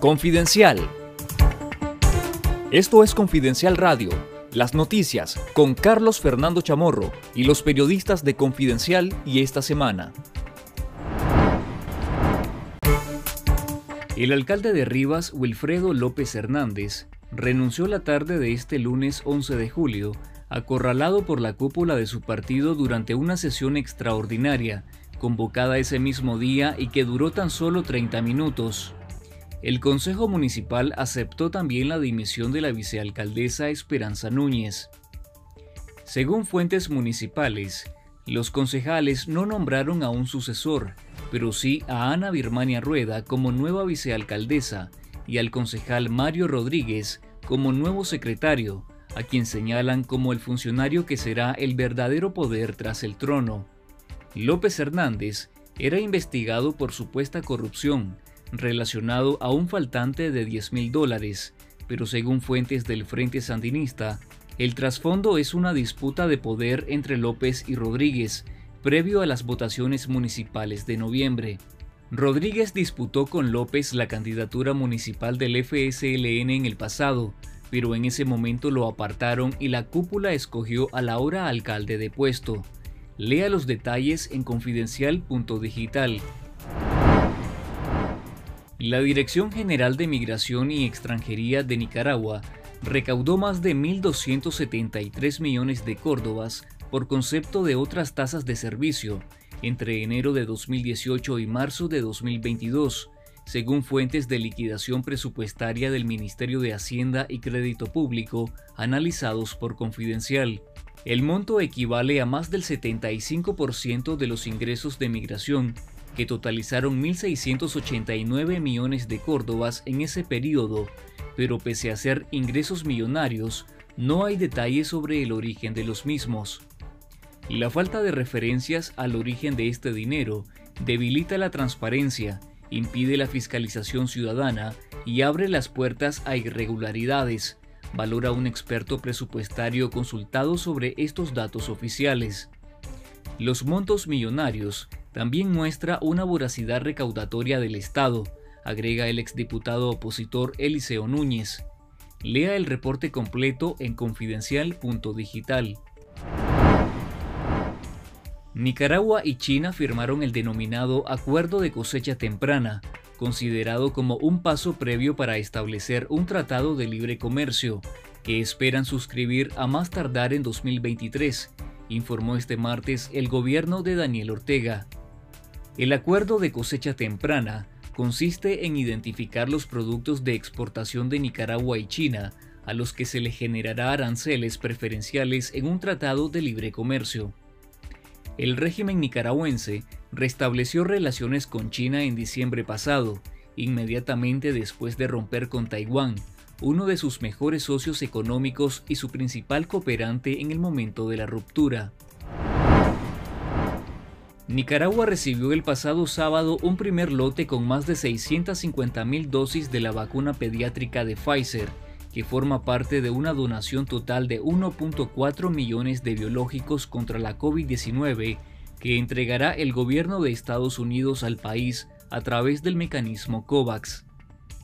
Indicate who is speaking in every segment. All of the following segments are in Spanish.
Speaker 1: Confidencial. Esto es Confidencial Radio, las noticias con Carlos Fernando Chamorro y los periodistas de Confidencial y esta semana. El alcalde de Rivas, Wilfredo López Hernández, renunció la tarde de este lunes 11 de julio, acorralado por la cúpula de su partido durante una sesión extraordinaria, convocada ese mismo día y que duró tan solo 30 minutos. El Consejo Municipal aceptó también la dimisión de la vicealcaldesa Esperanza Núñez. Según fuentes municipales, los concejales no nombraron a un sucesor, pero sí a Ana Birmania Rueda como nueva vicealcaldesa y al concejal Mario Rodríguez como nuevo secretario, a quien señalan como el funcionario que será el verdadero poder tras el trono. López Hernández era investigado por supuesta corrupción relacionado a un faltante de 10 mil dólares, pero según fuentes del Frente Sandinista, el trasfondo es una disputa de poder entre López y Rodríguez, previo a las votaciones municipales de noviembre. Rodríguez disputó con López la candidatura municipal del FSLN en el pasado, pero en ese momento lo apartaron y la cúpula escogió al ahora alcalde de puesto. Lea los detalles en confidencial.digital. La Dirección General de Migración y Extranjería de Nicaragua recaudó más de 1.273 millones de córdobas por concepto de otras tasas de servicio entre enero de 2018 y marzo de 2022, según fuentes de liquidación presupuestaria del Ministerio de Hacienda y Crédito Público analizados por Confidencial. El monto equivale a más del 75% de los ingresos de migración que totalizaron 1.689 millones de córdobas en ese periodo, pero pese a ser ingresos millonarios, no hay detalles sobre el origen de los mismos. La falta de referencias al origen de este dinero debilita la transparencia, impide la fiscalización ciudadana y abre las puertas a irregularidades, valora un experto presupuestario consultado sobre estos datos oficiales. Los montos millonarios también muestra una voracidad recaudatoria del Estado, agrega el exdiputado opositor Eliseo Núñez. Lea el reporte completo en confidencial.digital. Nicaragua y China firmaron el denominado Acuerdo de Cosecha Temprana, considerado como un paso previo para establecer un tratado de libre comercio, que esperan suscribir a más tardar en 2023, informó este martes el gobierno de Daniel Ortega. El acuerdo de cosecha temprana consiste en identificar los productos de exportación de Nicaragua y China a los que se le generará aranceles preferenciales en un tratado de libre comercio. El régimen nicaragüense restableció relaciones con China en diciembre pasado, inmediatamente después de romper con Taiwán, uno de sus mejores socios económicos y su principal cooperante en el momento de la ruptura. Nicaragua recibió el pasado sábado un primer lote con más de 650.000 dosis de la vacuna pediátrica de Pfizer, que forma parte de una donación total de 1.4 millones de biológicos contra la COVID-19 que entregará el gobierno de Estados Unidos al país a través del mecanismo COVAX.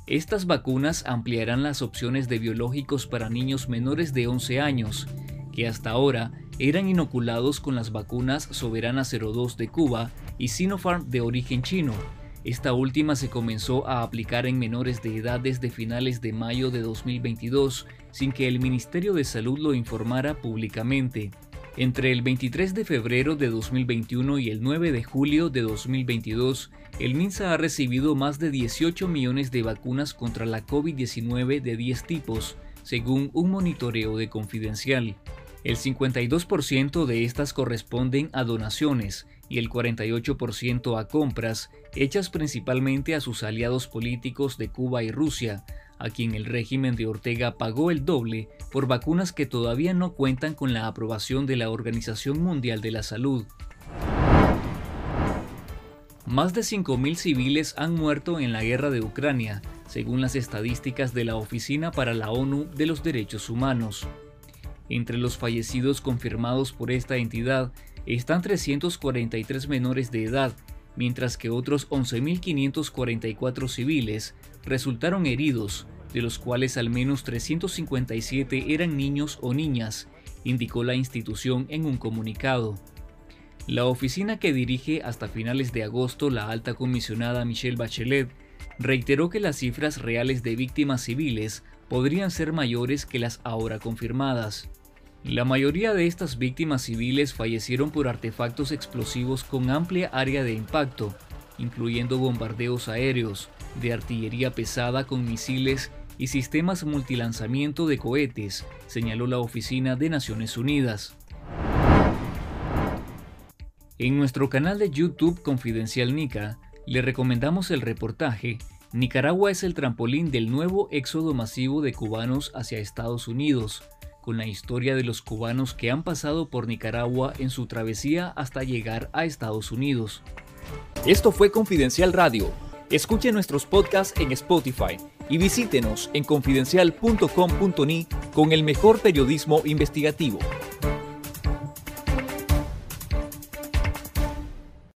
Speaker 1: Estas vacunas ampliarán las opciones de biológicos para niños menores de 11 años, que hasta ahora eran inoculados con las vacunas Soberana 02 de Cuba y Sinopharm de origen chino. Esta última se comenzó a aplicar en menores de edad desde finales de mayo de 2022, sin que el Ministerio de Salud lo informara públicamente. Entre el 23 de febrero de 2021 y el 9 de julio de 2022, el MINSA ha recibido más de 18 millones de vacunas contra la COVID-19 de 10 tipos, según un monitoreo de Confidencial. El 52% de estas corresponden a donaciones y el 48% a compras, hechas principalmente a sus aliados políticos de Cuba y Rusia, a quien el régimen de Ortega pagó el doble por vacunas que todavía no cuentan con la aprobación de la Organización Mundial de la Salud. Más de 5.000 civiles han muerto en la guerra de Ucrania, según las estadísticas de la Oficina para la ONU de los Derechos Humanos. Entre los fallecidos confirmados por esta entidad están 343 menores de edad, mientras que otros 11.544 civiles resultaron heridos, de los cuales al menos 357 eran niños o niñas, indicó la institución en un comunicado. La oficina que dirige hasta finales de agosto la alta comisionada Michelle Bachelet reiteró que las cifras reales de víctimas civiles podrían ser mayores que las ahora confirmadas. La mayoría de estas víctimas civiles fallecieron por artefactos explosivos con amplia área de impacto, incluyendo bombardeos aéreos, de artillería pesada con misiles y sistemas multilanzamiento de cohetes, señaló la Oficina de Naciones Unidas. En nuestro canal de YouTube Confidencial Nica, le recomendamos el reportaje Nicaragua es el trampolín del nuevo éxodo masivo de cubanos hacia Estados Unidos, con la historia de los cubanos que han pasado por Nicaragua en su travesía hasta llegar a Estados Unidos.
Speaker 2: Esto fue Confidencial Radio. Escuche nuestros podcasts en Spotify y visítenos en confidencial.com.ni con el mejor periodismo investigativo.